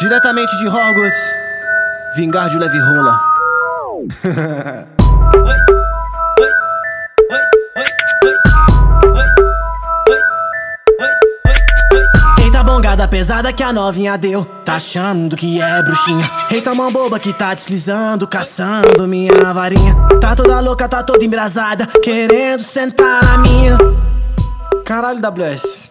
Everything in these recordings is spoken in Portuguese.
Diretamente de Hogwarts, vingar de leve rola. Eita bongada pesada que a novinha deu. Tá achando que é bruxinha? Eita mão boba que tá deslizando Caçando minha varinha. Tá toda louca, tá toda embrasada Querendo sentar na minha. Caralho, WS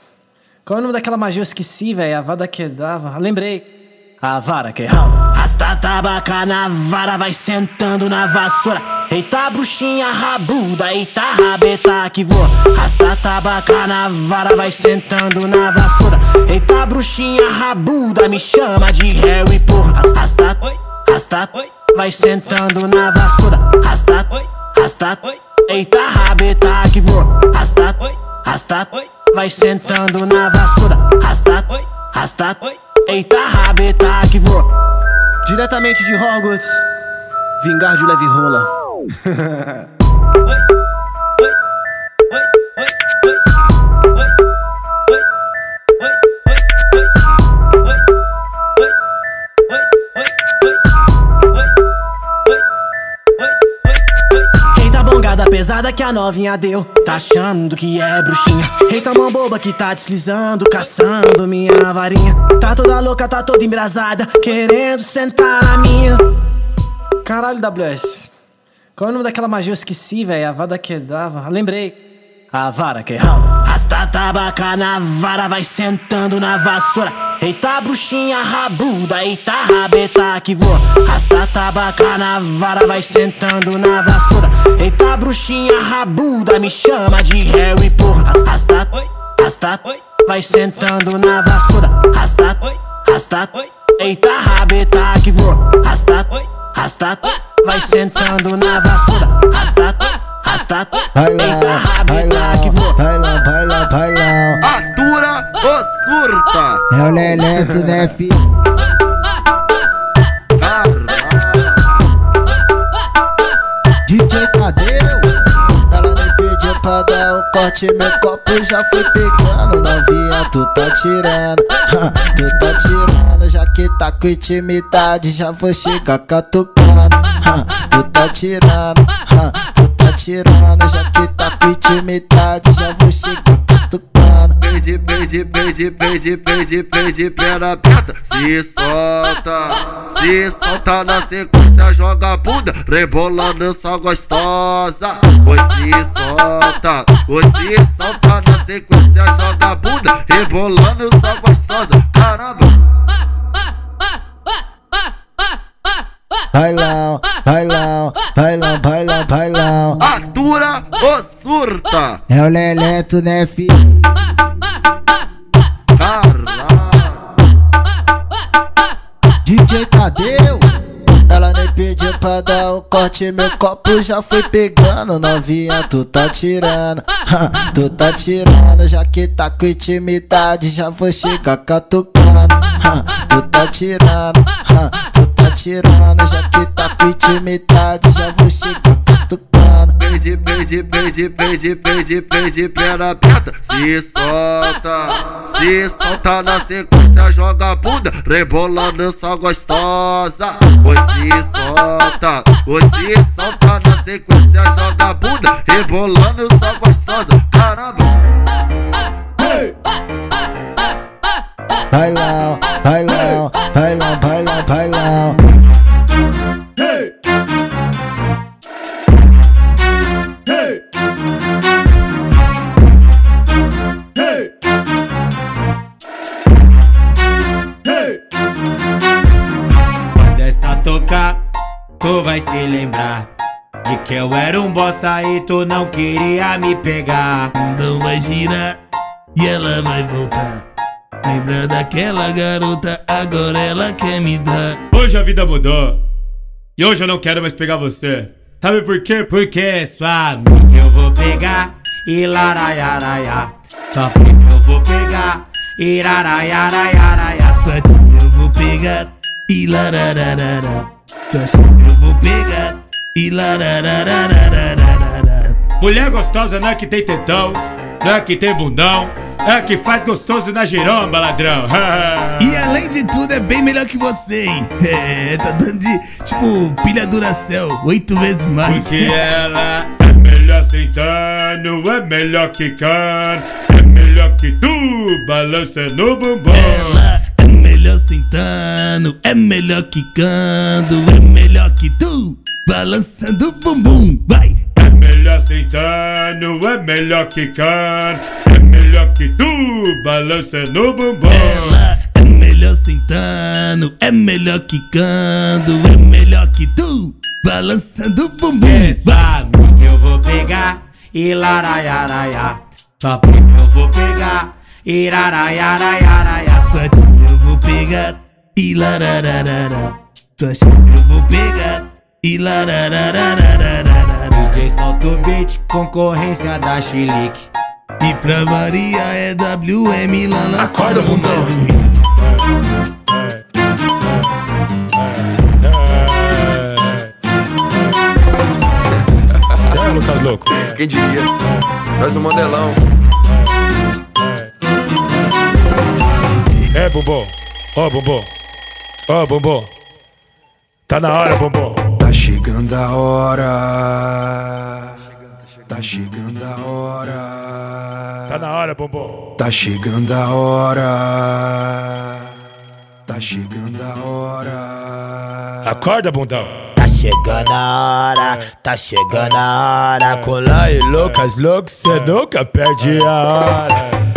Qual é o nome daquela magia? Eu esqueci, velho. A vada que dava. Lembrei a vara que rala. Rasta tabaca na vara, vai sentando na vassoura. Eita bruxinha rabuda, eita rabeta que voa. Rasta tabaca na vara, vai sentando na vassoura. Eita bruxinha rabuda, me chama de e porra. Rasta, rasta, vai sentando na vassoura. Rasta, rasta, eita rabeta que voa. Rasta, rasta, vai sentando na vassoura. Rasta, rasta, Eita rabeta que voa Diretamente de Hogwarts. Vingar de leve rola pesada que a novinha deu Tá achando que é bruxinha. Eita mão boba que tá deslizando Caçando minha varinha. Tá toda louca, tá toda embrasada Querendo sentar na minha. Caralho, WS Qual é o nome daquela magia? Eu esqueci, velho. A vada que dava. Lembrei. A vara que rala. Rasta tabaca na vara, vai sentando na vassoura. Eita bruxinha rabuda, eita rabeta que voa. Rasta tabaca na vara, vai sentando na vassoura. Eita bruxinha rabuda, me chama de e porra. Rasta, rasta, vai sentando na vassoura. Rasta, rasta, eita rabeta que voa. Rasta, rasta, vai sentando na vassoura. Rasta, rasta, eita rabeta que voa. Bailão, bailão, bailão. Atura ou surta? É o Leleto, né, filho? DJ Tadeu. Ela me pediu pra dar um corte Meu copo já foi pegando. Novinha, tu tá tirando Tu tá tirando. Já que tá com intimidade Já vou chegar catucando Tu tá tirando Tu tá tirando. Já que tá com intimidade Já vou chegar catucando Pede, pede, pede, pede, pede, pede, perna aberta. Se solta, se solta na sequência Joga a bunda, rebolando só gostosa. Oi, se solta, oi, se solta na sequência Joga a bunda, rebolando só gostosa. Caramba Bailão, bailão, bailão, bailão, bailão. Atura ou surta? É o Leleto, né, filho? DJ Tadeu Ela nem pediu pra dar um corte Meu copo já foi pegando Novinha, tu tá tirando Tu tá tirando Já que tá com intimidade Já vou chegar catucando Tu tá tirando Tu tá tirando Já que tá com intimidade Já vou chegar Pede, pede, pede, pede, pede, pede, perna aberta Se solta, se solta na sequência Joga a bunda, rebolando só gostosa Oi, se solta, oi, se solta na sequência Joga a bunda, rebolando só gostosa Caramba. Bailão, bailão, bailão, bailão, bailão tu vai se lembrar De que eu era um bosta e tu não queria me pegar Então vai girar e ela vai voltar. Lembra daquela garota, agora ela quer me dar. Hoje a vida mudou E hoje eu não quero mais pegar você Sabe por quê? Porque sua amiga eu vou pegar E laraiaraia Sua prima eu vou pegar E laraiaraiaraia Sua tia eu vou pegar e chefe eu vou pegar e lararararararara. Mulher gostosa não é que tem tetão não é que tem bundão, é que faz gostoso na giromba, ladrão. e além de tudo, é bem melhor que você, hein? É, tá dando de, tipo, pilha Duracell, oito vezes mais. Porque ela é melhor sentando, é melhor quicando, é melhor que tu, balança no bumbum. Ela sentando, é melhor quicando, é melhor que tu, balançando o bumbum, vai! É melhor sentando, é melhor quicando, é melhor que tu, balança no bumbum. Ela é melhor sentando, é melhor quicando, é melhor que tu, balançando o bumbum, Quem sabe que eu vou pegar e laraiaraiá. Só prima eu vou pegar e tia eu vou pegar e larararara. Tua chefe eu vou pegar e larararararara. DJ solta o beat, concorrência da Chilique. E pra variar é WM lá na Acorda, sala, bundão. É, Lucas Louco. Quem diria? Nós no modelão. É, bumbum. Ó, bumbum. Ó, bumbum. Tá na hora, bumbum. Tá chegando a hora. Tá chegando a hora. Tá na hora, bumbum. Tá chegando a hora. Tá chegando a hora. Acorda, bundão. Tá chegando a hora, tá chegando a hora. Colar e Lucas, louco, cê nunca perde a hora.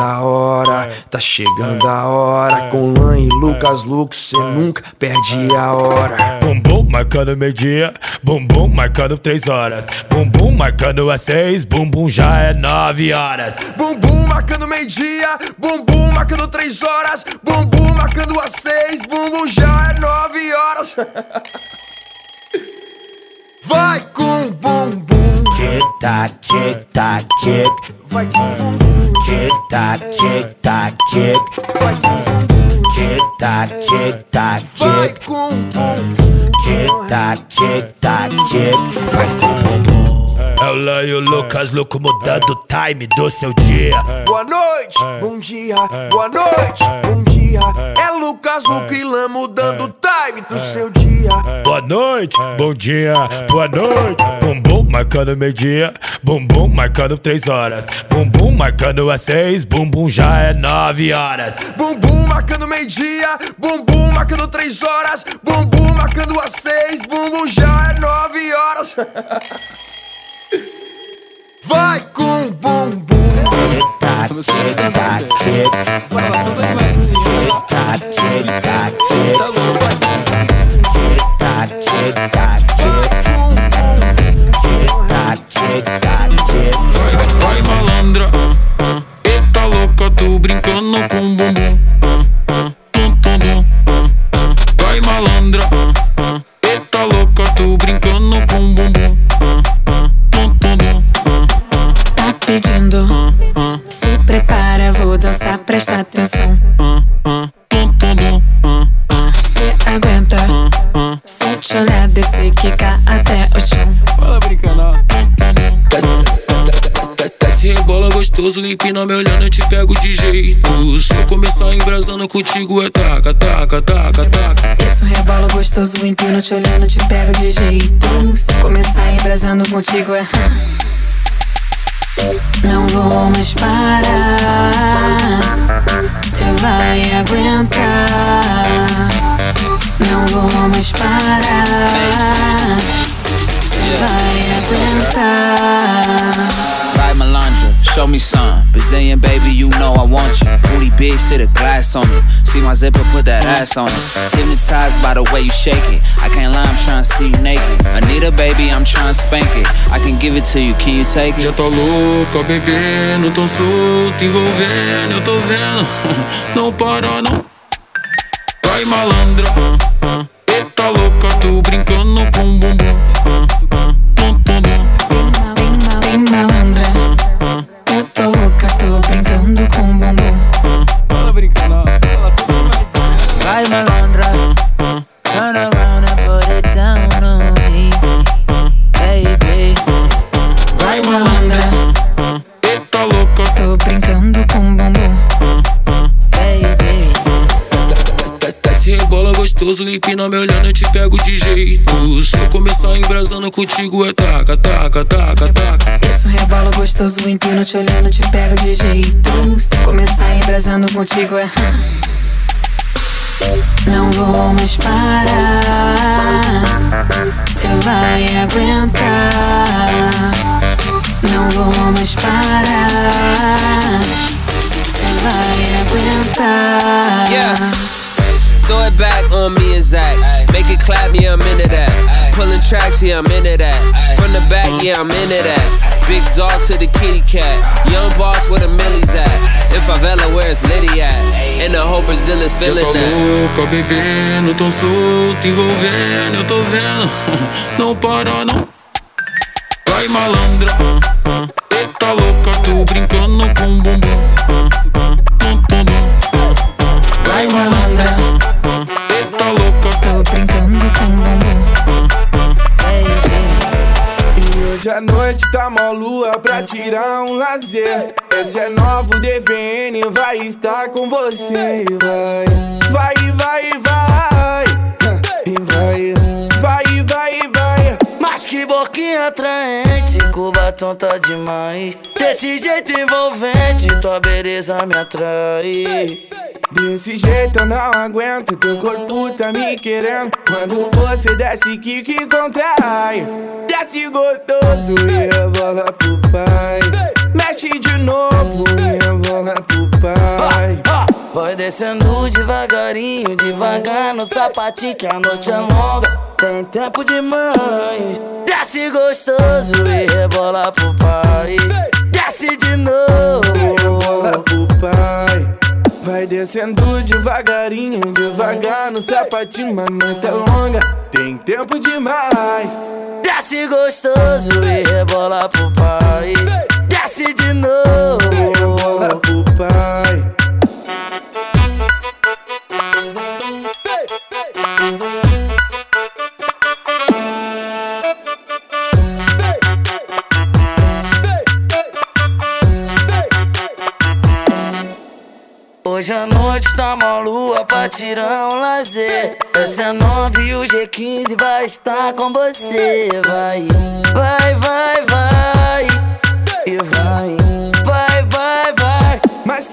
Tá chegando a hora, tá chegando a hora. Com Lan e Lucas Lux, cê nunca perde a hora. Bumbum marcando meio-dia, bumbum marcando três horas. Bumbum marcando às seis, bumbum já é nove horas. Bumbum marcando meio-dia, bumbum marcando três horas, bumbum marcando às seis, bumbum já é nove horas. Vai com bumbum, Tic tac, tic tac, tic. vai com bumbum, Tic tac, tic tac, tic. vai com bumbum, Tic tac, tic tac, vai tic. com bumbum. Tic tac, tic tac, tic. Faz com bumbum. É o Lan e o Lucas, louco mudando o time do seu dia. Boa noite, bom dia, boa noite, bom dia. É. Lucas Luco e Lã mudando o time do seu dia. Boa noite, bom dia, boa noite. Bumbum marcando meio-dia, bumbum marcando três horas. Bumbum marcando às seis, bumbum já é nove horas. Bumbum marcando meio-dia, bumbum marcando três horas, bumbum marcando às seis, bumbum já é nove horas. Vai com bumbum, Tic tac, tic tac, tic. Tic tac, tic tac, tic. Tic embrasando contigo, é taca, taca, taca, taca. Isso rebola gostoso, empino, te olhando, te pego de jeito. Se começar embrasando contigo é. Não vou mais parar. Cê vai aguentar. Não vou mais parar. Cê vai aguentar. Right, Melandra, show me some. Brazilian baby, you know I want you. Booty big, sit a glass on it. See my zipper, put that ass on it. Hypnotized by the way you shake it. I can't lie, I'm trying to see you naked. Anita, baby, I'm trying to spank it. I can give it to you, can you take Já it? tô louca, bebendo, tão solto, envolvendo, eu tô vendo. Não para, não. Vai malandra, ah, ah. Eita louca, tô brincando com bumbum. tô louca, tô brincando com o bumbum. Ela brincando, ela tá Vai malandra, turn around and put it down on me, baby. Vai malandra, eu tô louca, tô brincando com o bumbum, baby. Desce rebola gostoso, empina me olhando, eu te pego de jeito. Se eu começar embrasando contigo, é taca, taca, Gostoso, empino te olhando, te pego de jeito. Se começar embrasando contigo, é. Não vou mais parar. Cê vai aguentar. Não vou mais parar. Cê vai aguentar. Yeah. Back on me and Zach. Make it clap, yeah, I'm into that. Pulling tracks, yeah, I'm into that. From the back, yeah, I'm into that. Big dog to the kitty cat. Young boss where the millies at. In favela, where's Liddy at? And the whole Brazilian feeling Já tá that. louca, bebendo, tão solto, envolvendo, eu tô vendo. Não para, não. Vai malandra, ah, ah. Eita louca, tô brincando com o bumbum. ah, noite tá mó lua pra tirar um lazer. Esse é novo DVN, vai estar com você. Vai, vai, vai, vai. Vai, vai, vai, vai. Mas que boquinha atraente, tá demais. Desse jeito envolvente, tua beleza me atrai. Desse jeito eu não aguento, teu corpo tá me querendo. Quando você desce, que que contrai. Desce gostoso e rebola pro pai. Mexe de novo e rebola pro pai. Vai descendo devagarinho, devagar no sapatinho que a noite é longa. Tem tempo demais. Desce gostoso e rebola pro pai. Desce de Rebola novo. pro pai. Vai descendo devagarinho, devagar no sapatinho, mas noite é longa. Tem tempo demais. Desce gostoso e rebola pro pai. Desce de Rebola novo. pro pai. Tá uma lua pra tirar um lazer. Essa é nove e o G15 vai estar com você. Vai, vai, vai, vai. E vai.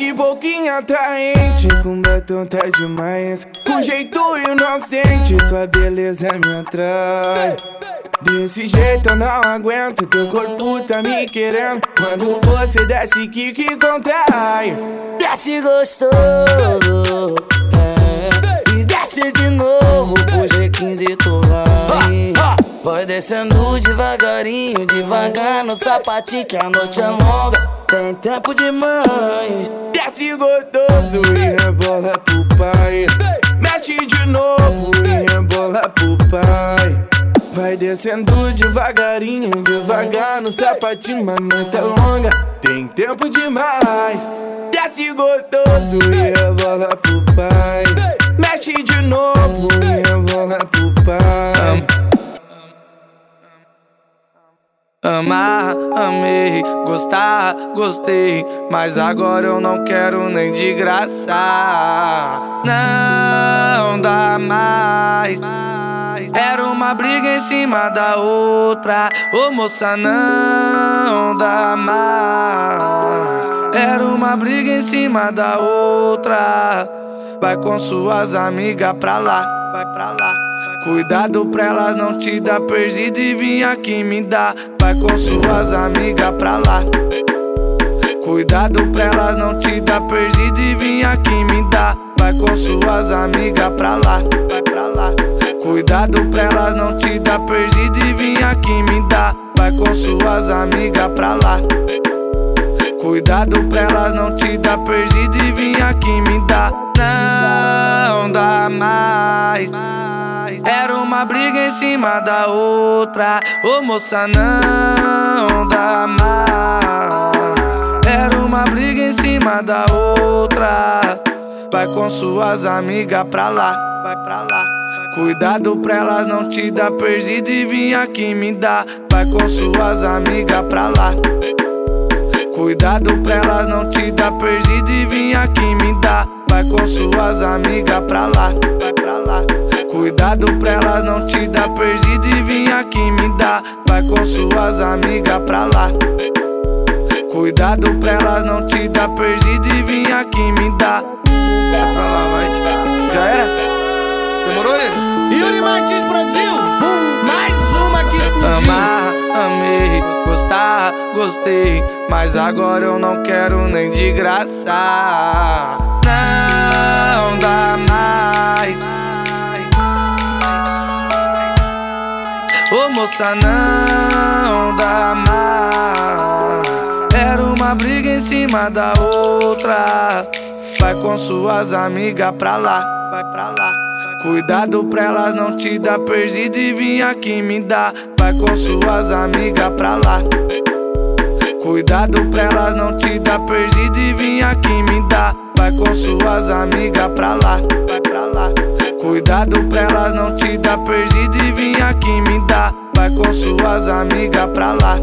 Que boquinha atraente, com batom tá demais. Com jeito inocente, tua beleza me atrai. Desse jeito eu não aguento, teu corpo tá me querendo. Quando você desce, que que contrai. Desce gostoso. É. E desce de novo pro G15 tu vai. Vai descendo devagarinho, devagar no sapatinho que a noite é longa. Tem tempo demais. Desce gostoso e rebola pro pai. Mexe de novo e rebola pro pai. Vai descendo devagarinho, devagar no sapatinho, mas noite é longa. Tem tempo demais. Desce gostoso e rebola pro pai. Mexe de novo e rebola pro pai. Amar, amei, gostar, gostei. Mas agora eu não quero nem de graça. Não dá mais. Era uma briga em cima da outra. Ô moça, não dá mais. Era uma briga em cima da outra. Vai com suas amigas pra lá, vai pra lá. Cuidado pra elas não te dar perdido e vir aqui me dar. Vai com suas amigas pra lá. Cuidado pra elas não te dar perdido e vir aqui me dar. Vai com suas amigas pra lá, vai pra lá. Cuidado pra elas não te dar perdido e vir aqui me dar. Vai com suas amigas pra lá. Cuidado pra elas não te dar perdido e vir aqui me dar. Não dá mais. Era uma briga em cima da outra. Ô moça, não dá mais. Era uma briga em cima da outra. Vai com suas amigas pra lá, vai pra lá. Cuidado pra elas não te dar perdido e vir aqui me dar. Vai com suas amigas pra lá. Cuidado pra elas não te dar perdido e vir aqui me dar. Vai com suas amigas pra lá, vai pra lá. Cuidado pra elas não te dar perdido e vir aqui me dar. Vai com suas amigas pra lá. Cuidado pra elas não te dar perdido e vir aqui me dar. É pra lá, vai. Já era? Demorou ele? Yuri Martins produziu. Mais uma que explodiu. Amar, amei, gostar, gostei. Mas agora eu não quero nem de graça. Não dá mais. Moça, não dá mais. Era uma briga em cima da outra. Vai com suas amigas pra lá, vai pra lá. Cuidado pra elas não te dar perdido e vir aqui me dar. Vai com suas amigas pra lá. Cuidado pra elas não te dar perdido e vir aqui me dar. Vai com suas amigas pra lá, vai pra lá. Cuidado pra elas não te dar perdido e vir aqui me dar. Vai com suas amigas pra lá.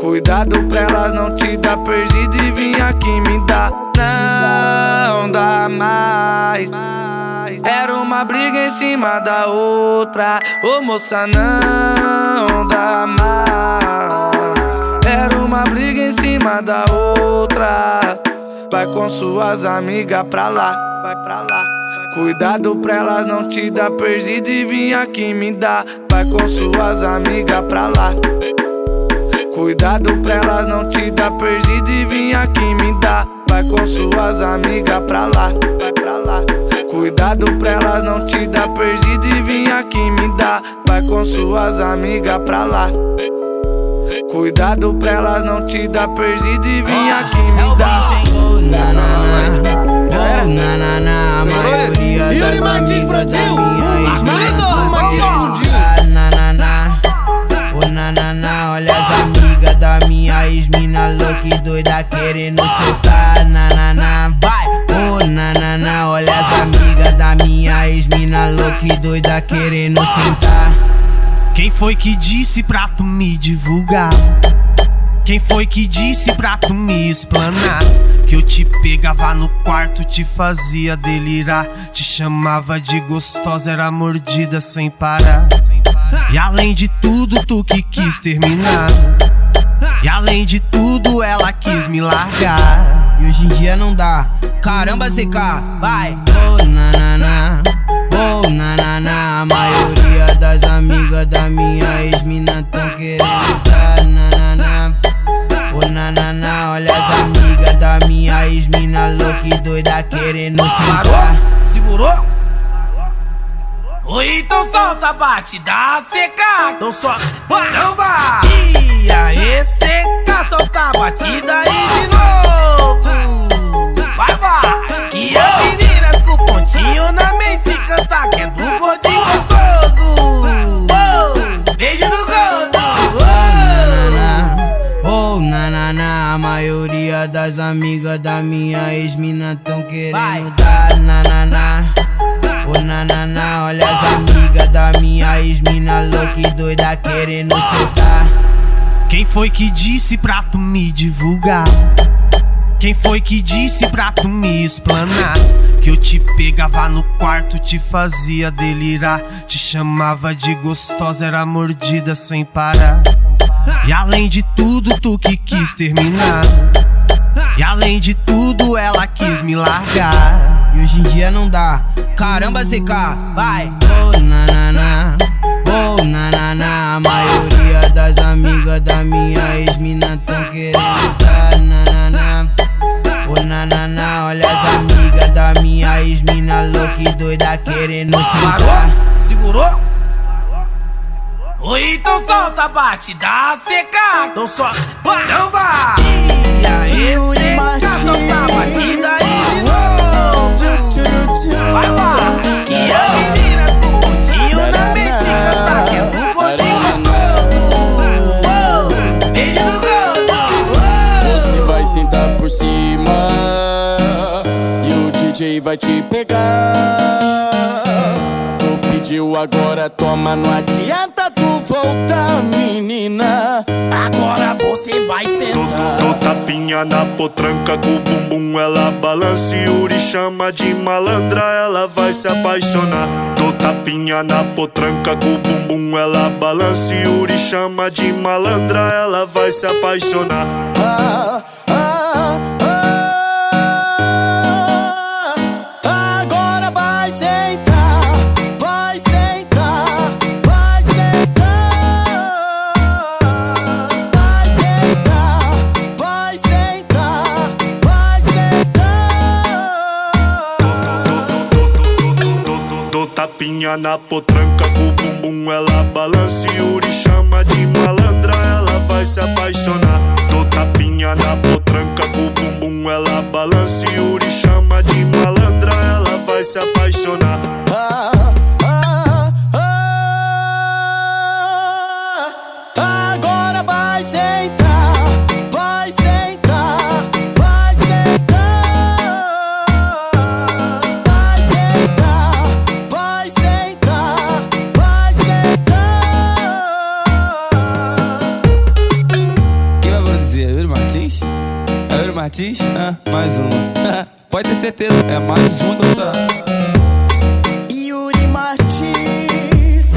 Cuidado pra elas não te dar perdido e vir aqui me dar. Não dá mais. Era uma briga em cima da outra. Ô moça, não dá mais. Era uma briga em cima da outra. Vai com suas amigas pra lá, vai pra lá. Cuidado pra elas não te dar perdido e vir aqui me dar. Vai com suas amigas pra lá. Cuidado pra elas não te dar perdido e vir aqui me dar. Vai com suas amigas pra lá, vai pra lá. Cuidado pra elas não te dar perdido e vir aqui me dar. Vai com suas amigas pra lá. Cuidado pra elas não te dar perdido e vir aqui doida querendo soltar. Na vai, oh na na na, olha as amigas da minha ex-mina louca e doida querendo sentar. Quem foi que disse pra tu me divulgar? Quem foi que disse pra tu me explanar? Que eu te pegava no quarto, te fazia delirar. Te chamava de gostosa, era mordida sem parar. E além de tudo, tu que quis terminar. E além de tudo, ela quis me largar. E hoje em dia não dá. Caramba, CK, vai. Oh na oh na. A maioria das amigas da minha ex-mina tão querendo dar. Na oh na. Olha as amigas da minha ex-mina louca e doida querendo sentar. Segurou? Oi, então solta, bate, dá seca. Então só, vai, não vai. E aí, seca, solta a batida aí de novo. Vai, vai. Que as meninas com pontinho na mente canta que é do gordinho gostoso. Oh, beijo do gordo. Oh na na na, a maioria das amigas da minha ex-mina tão querendo dar. Na na na. Oh na na na, olha as amigas da minha ex-mina louca e doida querendo soltar. Quem foi que disse pra tu me divulgar? Quem foi que disse pra tu me explanar? Que eu te pegava no quarto, te fazia delirar. Te chamava de gostosa, era mordida sem parar. E além de tudo, tu que quis terminar. E além de tudo, ela quis me largar. E hoje em dia não dá. Caramba, CK, vai. Oh na na na, oh na na na. A maioria das amigas da minha ex-mina tão querendo dar. Na na na, oh na. Olha as amigas da minha ex-mina louca e doida querendo sentar. Segurou? Oi, então solta, bate, dá seca. Então só, vai, não vai. E aí, seca, solta a batida aí de novo. Vai, vai. Que é gordo. Você vai sentar por cima e o DJ vai te pegar. Tu pediu agora, toma, não adianta tu voltar, menina. Agora você vai sentar. Dou tapinha na potranca com o bumbum, ela balança e Yuri chama de malandra, ela vai se apaixonar. Dou tapinha na potranca com o bumbum, ela balança e Yuri chama de malandra, ela vai se apaixonar. Ah, na potranca com o bumbum, ela balança e Yuri chama de malandra, ela vai se apaixonar. Dou tapinha na potranca com o bumbum, ela balança e Yuri chama de malandra, ela vai se apaixonar. Ah, ah, ah. Agora vai sentar, vai sentar, Ah, mais um. Pode ter certeza, é mais um gostar. Yuri Martins,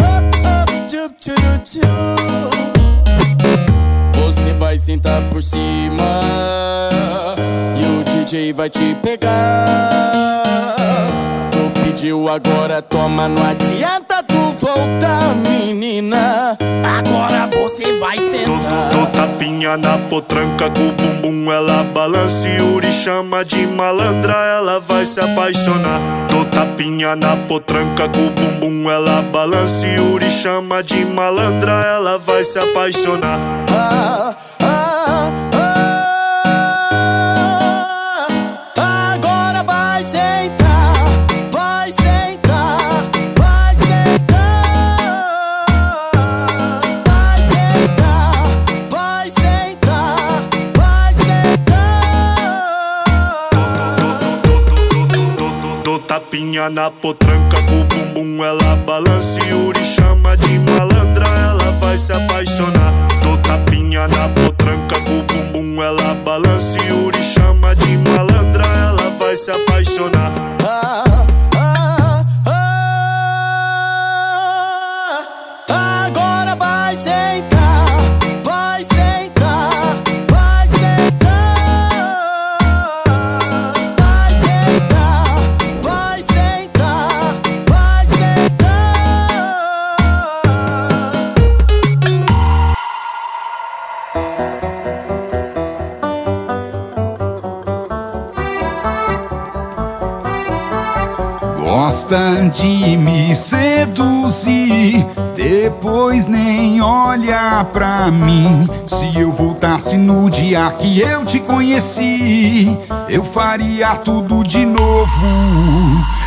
up, up, tup, tup, tup. Você vai sentar por cima e o DJ vai te pegar. Tu pediu agora, toma, não adianta tu voltar, menina. Agora você vai sentar. Dou tapinha na potranca com o bumbum, ela balança e Yuri chama de malandra, ela vai se apaixonar. Dou tapinha na potranca com o bumbum, ela balança e Yuri chama de malandra, ela vai se apaixonar. Ah, ah. Tapinha na potranca com bumbum, ela balança e Yuri chama de malandra, ela vai se apaixonar. Dou tapinha na potranca com bumbum, ela balança e Yuri chama de malandra, ela vai se apaixonar. Ah, ah, ah. Agora vai sentar, pra mim. Se eu voltasse no dia que eu te conheci, eu faria tudo de novo.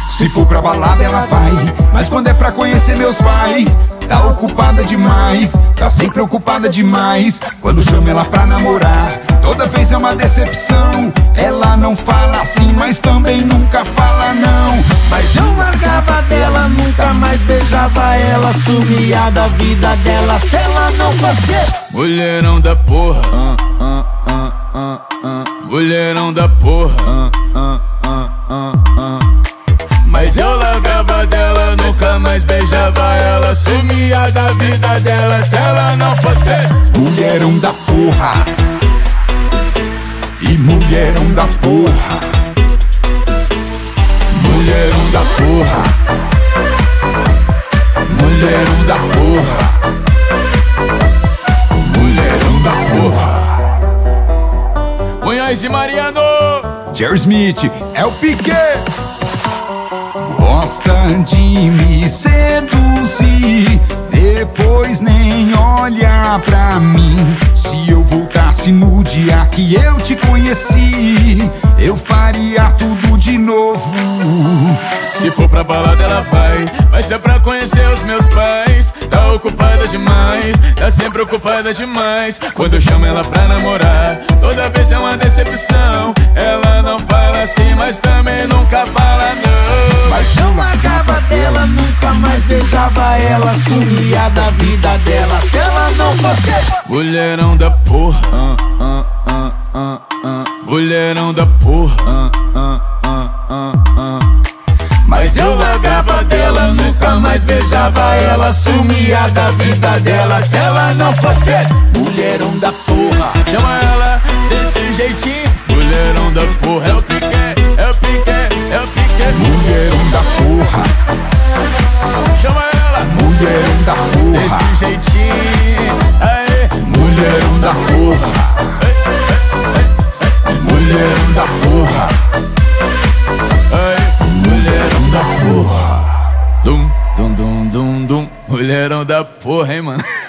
Se for pra balada, ela vai, mas quando é pra conhecer meus pais, tá ocupada demais, tá sempre ocupada demais. Quando chamo ela pra namorar, toda vez é uma decepção. Ela não fala assim, mas também nunca fala não. Mas eu largava dela, nunca mais beijava ela Sumia da vida dela se ela não fosse Mulherão da porra, mulherão da porra. Mas eu largava mais beijava ela. Sumia da vida dela se ela não fosse. Mulherão da porra. E mulherão da porra. Mulherão da porra. Mulherão da porra. Mulherão da porra. Munhoz e Mariano. Jerry Smith é o Piquet. Gosta de me seduzir, depois nem olha pra mim. Se eu voltasse no dia que eu te conheci, eu faria tudo de novo. Se for pra balada ela vai, vai ser pra conhecer os meus pais. Tá ocupada demais, tá sempre ocupada demais. Quando eu chamo ela pra namorar, toda vez é uma decepção. Ela não fala assim, mas também nunca fala não. Mas eu dela, nunca mais beijava ela, sumia da vida dela. Se ela não fosse mulherão da porra, ah, ah, ah, ah, ah. mulherão da porra, ah, ah, ah, ah, ah. Mas eu largava dela, nunca mais beijava ela, sumia da vida dela. Se ela não fosse esse mulherão da porra, chama ela desse jeitinho, mulherão da porra, é o pique, é o pique, é o pique, mulherão da porra. Chama ela, mulherão da porra, desse jeitinho, aê, mulherão da porra, mulherão da porra, aê, mulherão da porra. Dum, dum, dum, dum, dum, mulherão da porra, hein, mano.